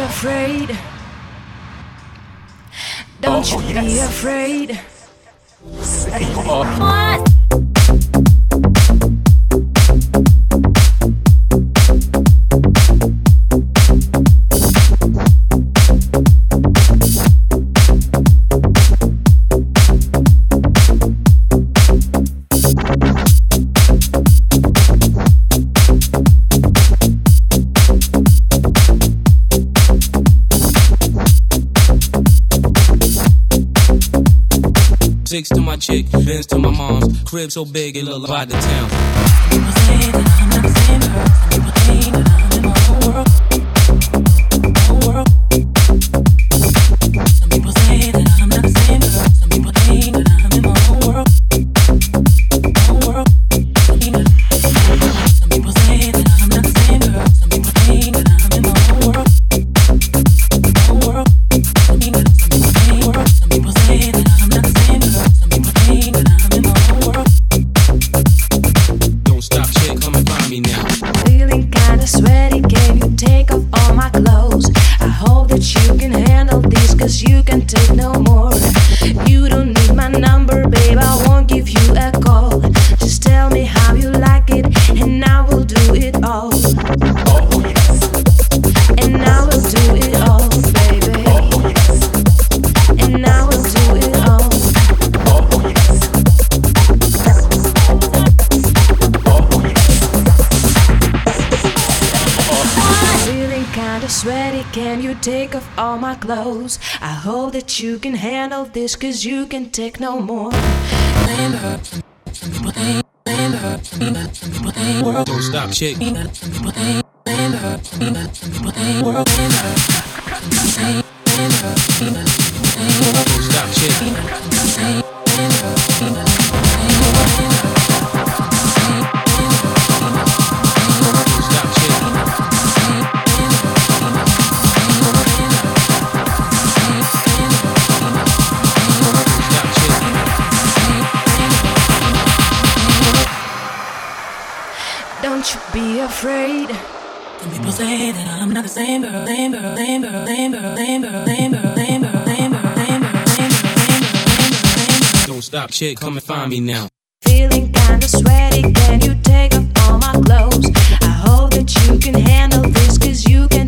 afraid. Don't oh, you yes. be afraid. What? Six to my chick, Benz to my mom's. Crib so big it look like the town. kinda sweaty, can you take off all my clothes? I hope that you can handle this, cause you can take no more. Don't stop, chick. Some people say that I'm not the same girl, same girl, same girl, same girl, same girl, same girl, same girl, same girl, same girl, same girl, Don't stop, chick, come and find me now. Feeling kinda sweaty, can you take off all my clothes? I hope that you can handle this, cause you can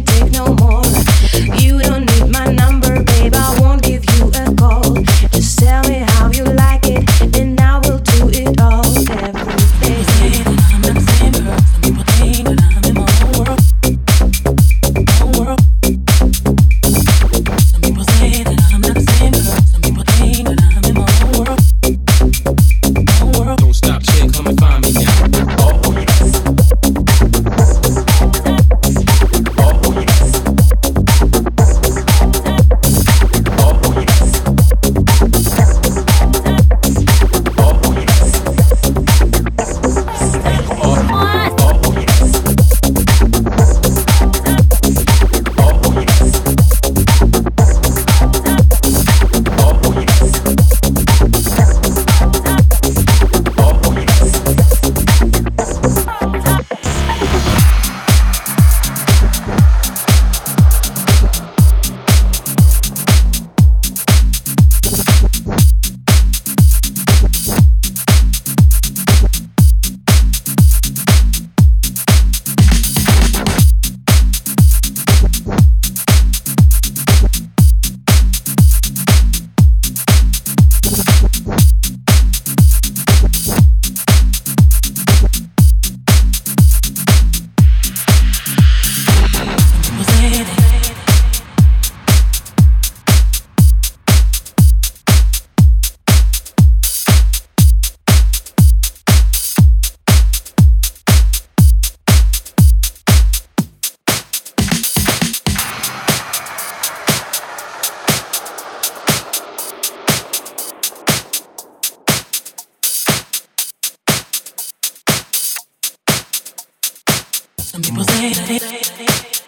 People say,